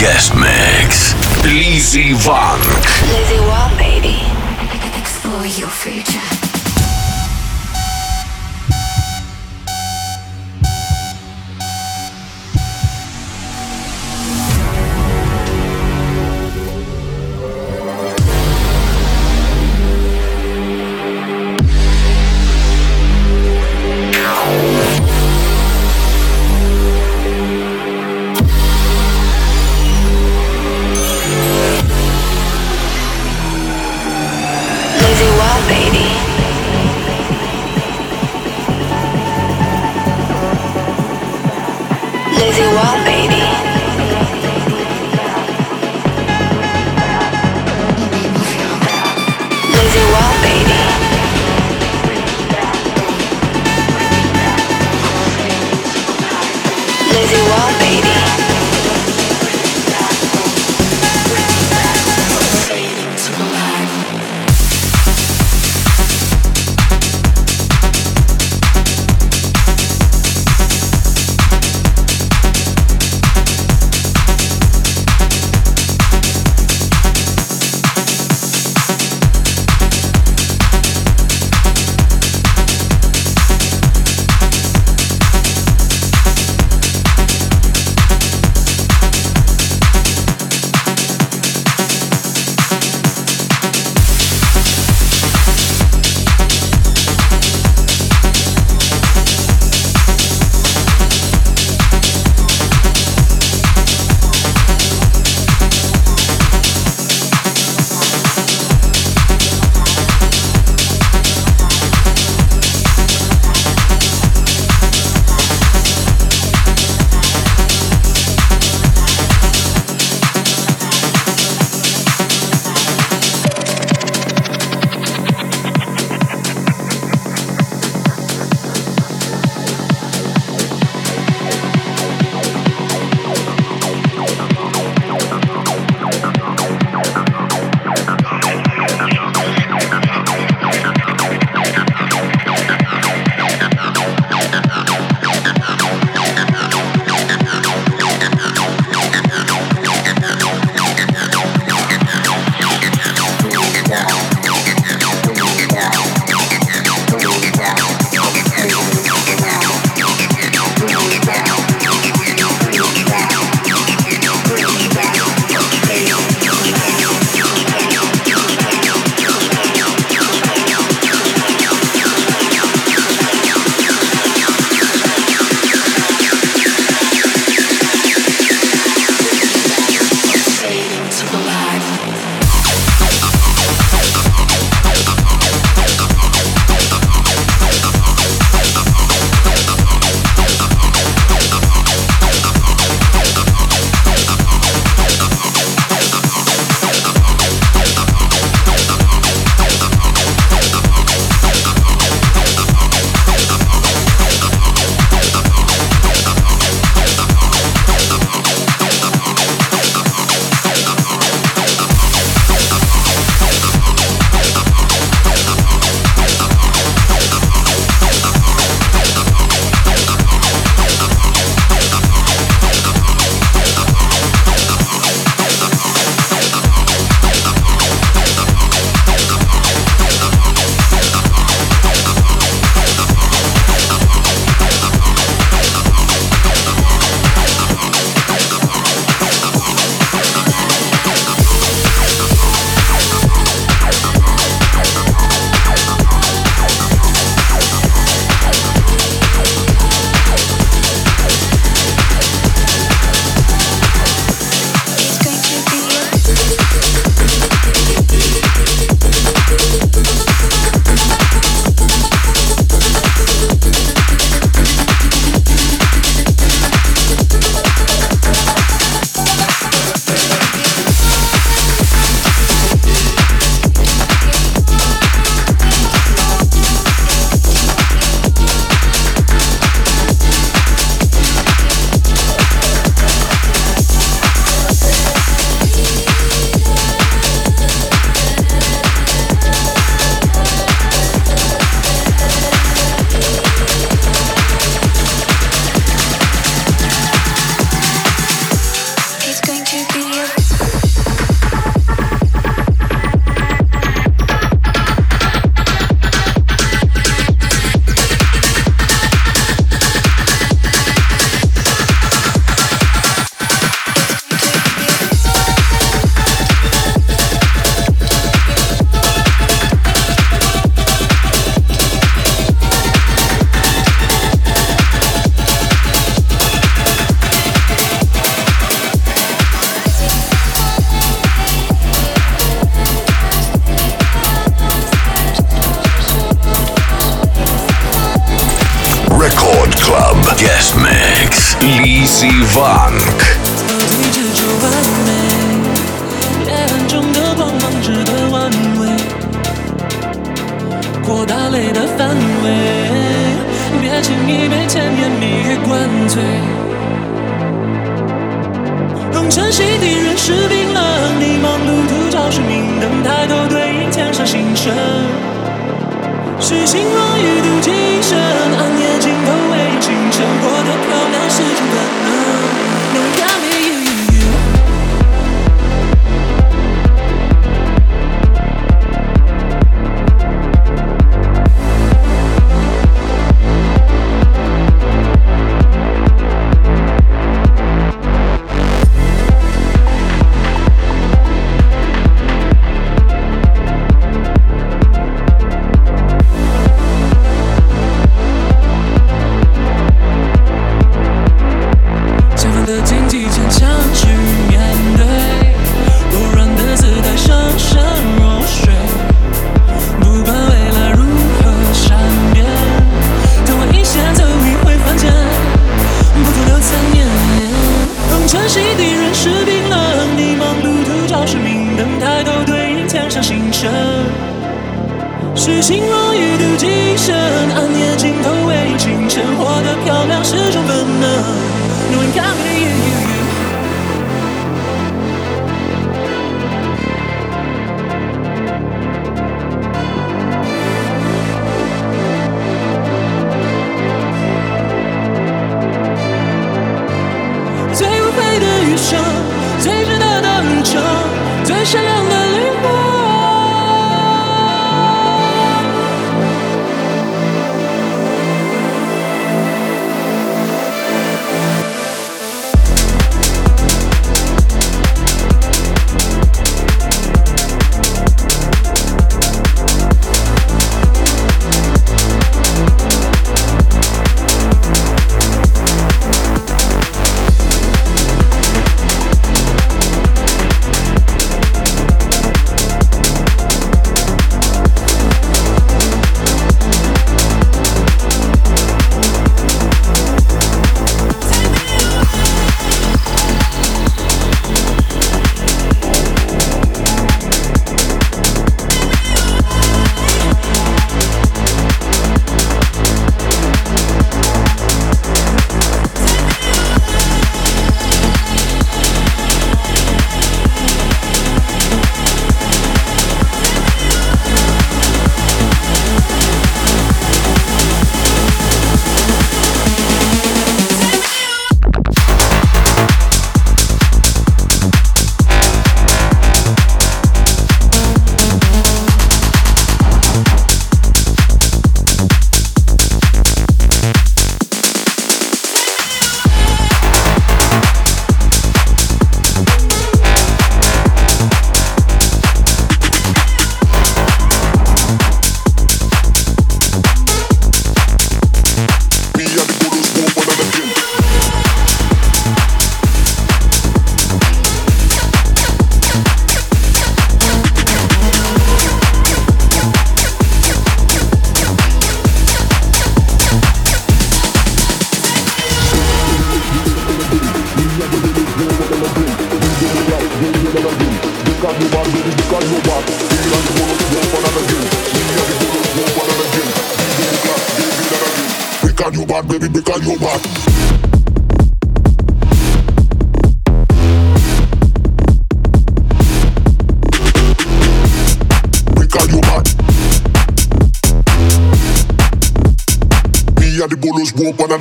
guest mix. Lizzy Wang. Lizzy Wang, baby. Explore your future. Record Club. Guest Mix. Lizzy Funk 一直是心若雨渡今生，暗夜尽头为清晨过的漂。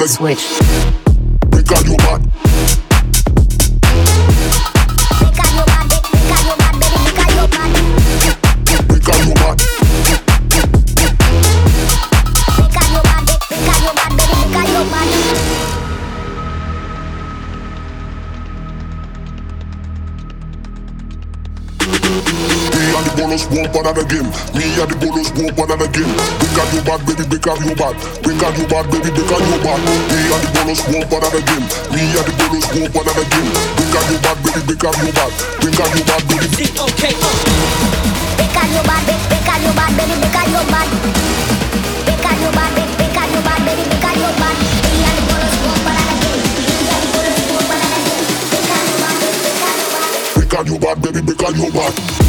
Switch. Because you bad. Because one and. Me and the bolos broke one and game. Bring out your bad, baby, bring out your bad. Bring out your bad, baby, bring out your bad. Me and the bolos broke one and game. Me and the bolos broke one and game. Bring out your bad, baby, bring out your bad. Bring out your bad, baby. Is it okay? Bring out your bad, baby, bring out your bad, baby, bring out your bad. Bring out your bad, baby, bring out your bad, baby, bring out your bad. Me and the bolos broke one and again. Break out your bad, baby, break out your bad.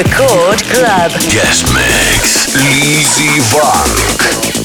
Record Club. Guest mix. Easy Funk.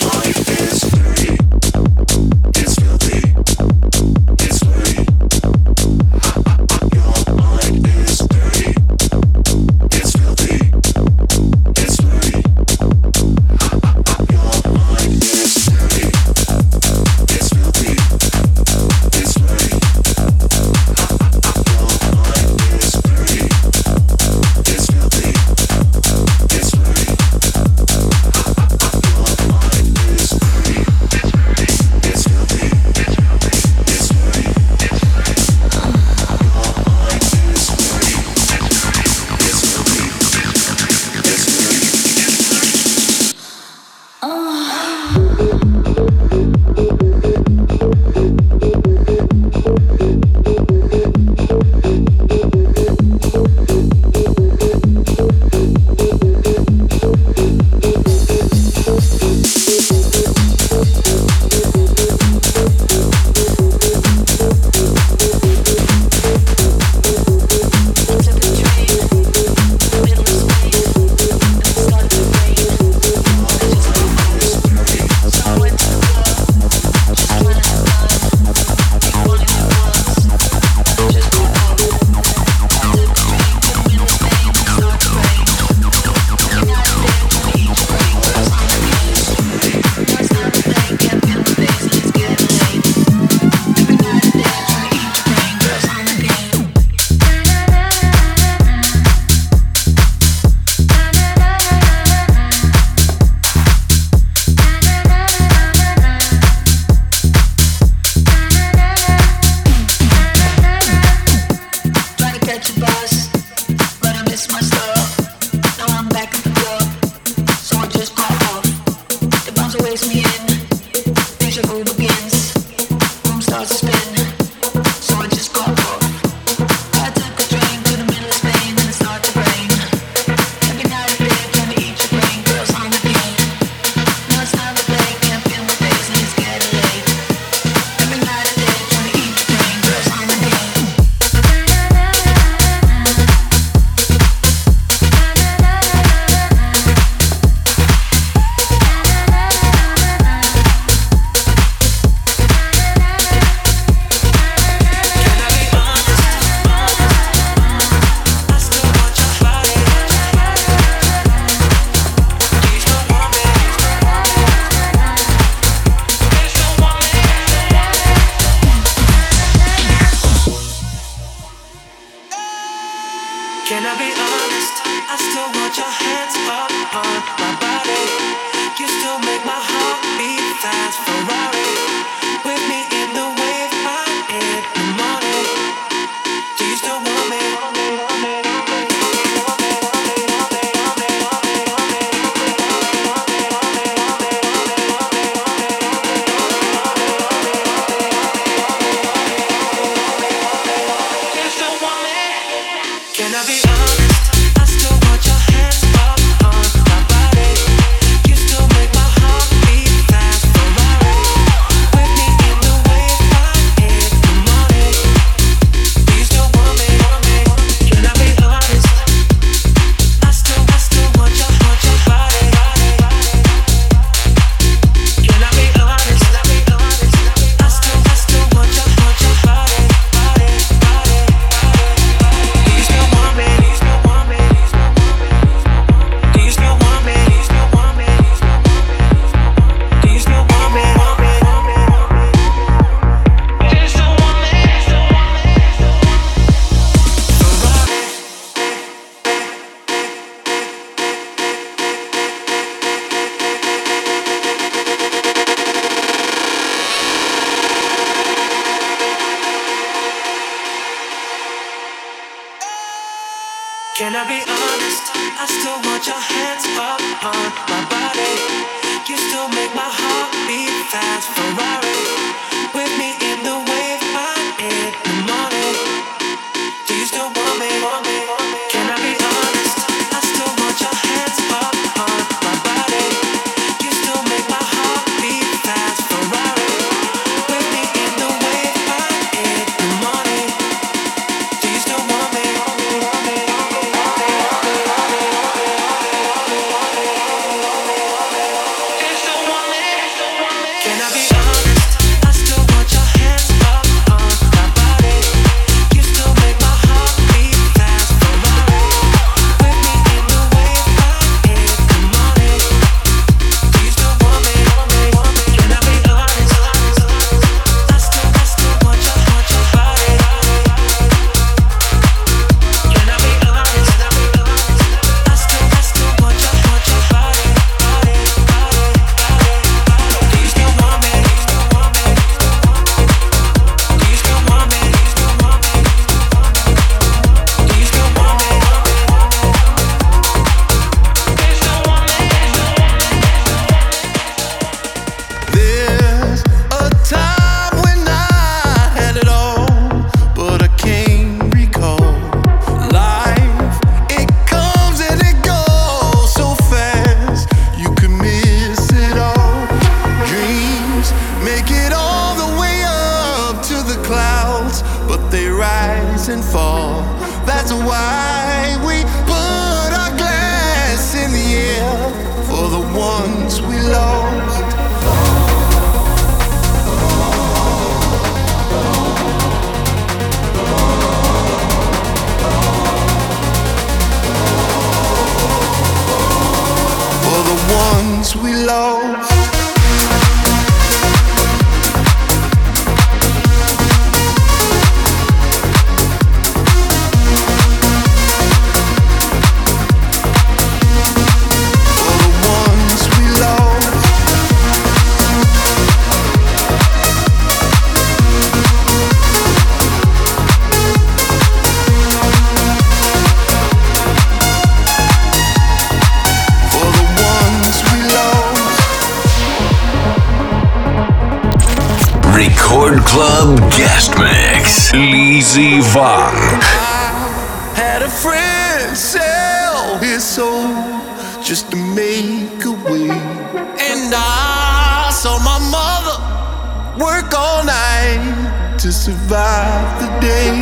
to survive the day.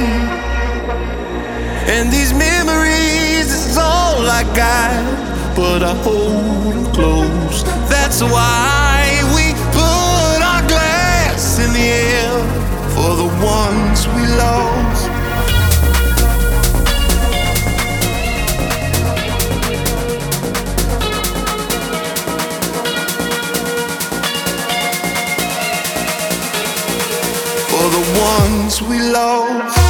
And these memories is all I got, but I hold them close. That's why we put our glass in the air for the ones we love. we love.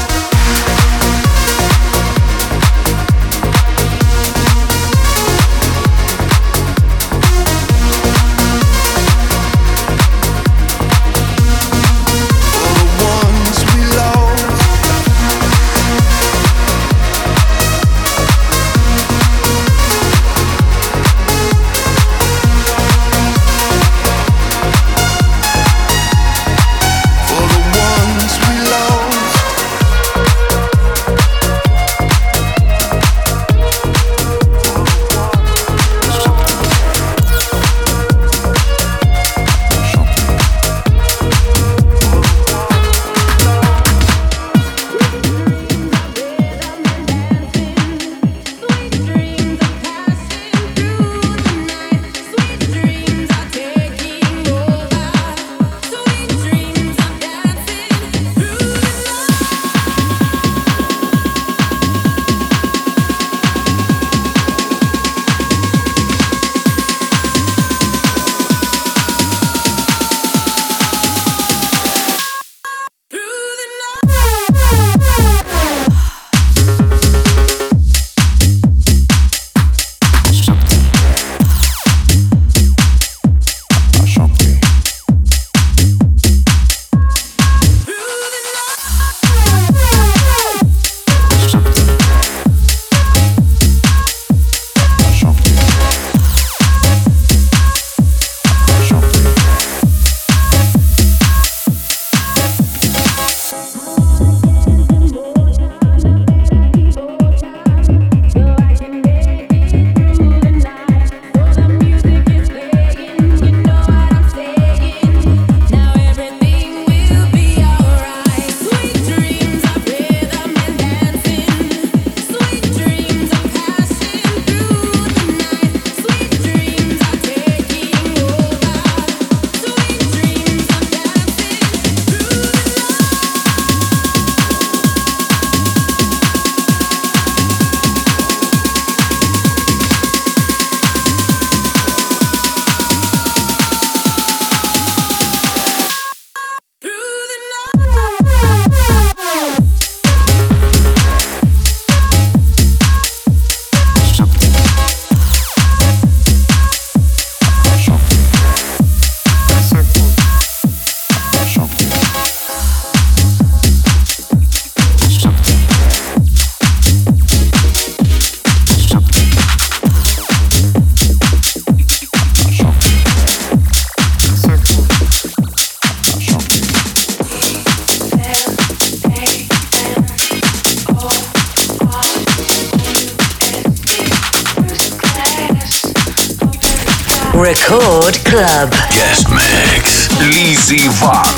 Club. Guest Mix. Lizzy Vunk.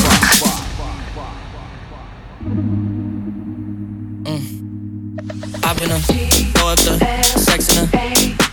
Mm. I've been a, throw up the sex in a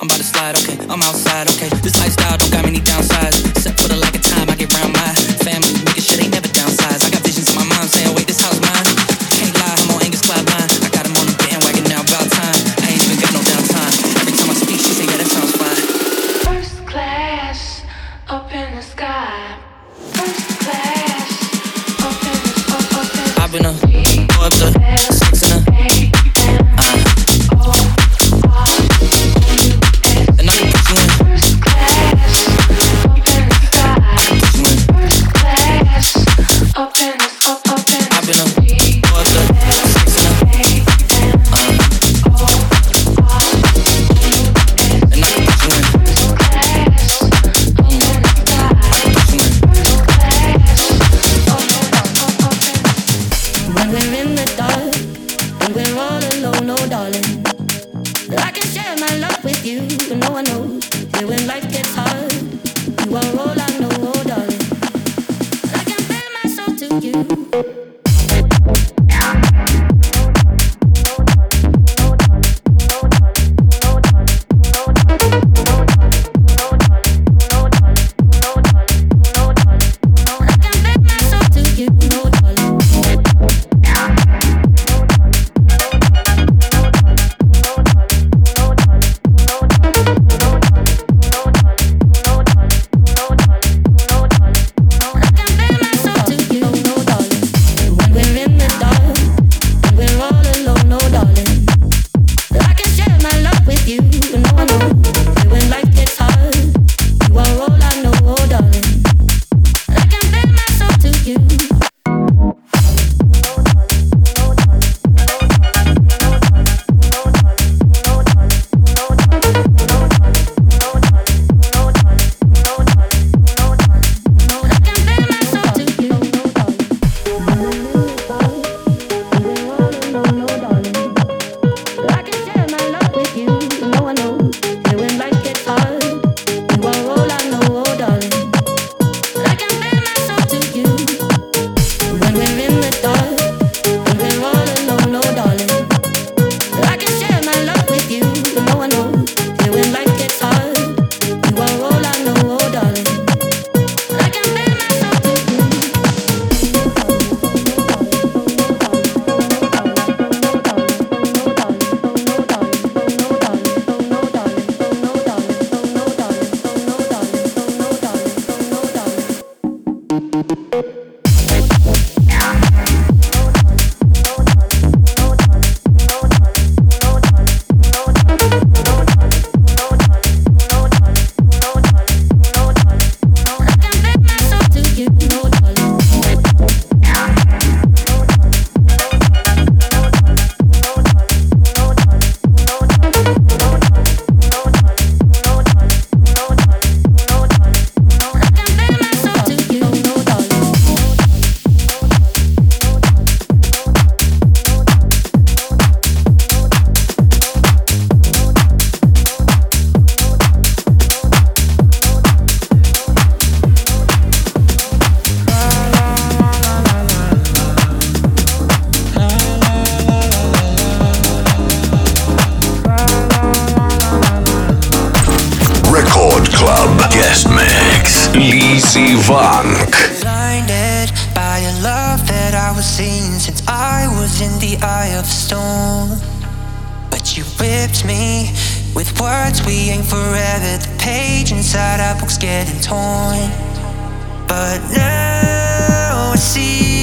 I'm about to slide, okay. I'm outside, okay. This lifestyle don't got many downsides. Except for the lack of time, I get round my family. Making shit ain't never downsides. I got visions in my mind saying, wait, this house mine. Easy Blinded by a love that I was seeing since I was in the eye of storm. But you whipped me with words we ain't forever. The page inside our books getting torn. But now I see.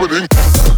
comedy.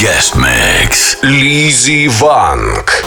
guest mix Lizzy Wang.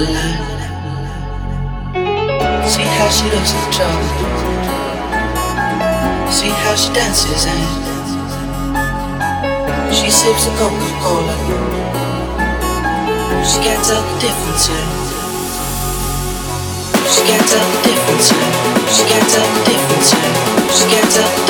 See how she looks in trouble. See how she dances and she sips a Coca Cola. She can't the difference. Eh? She can't the difference. Eh? She can't the difference. She can't the.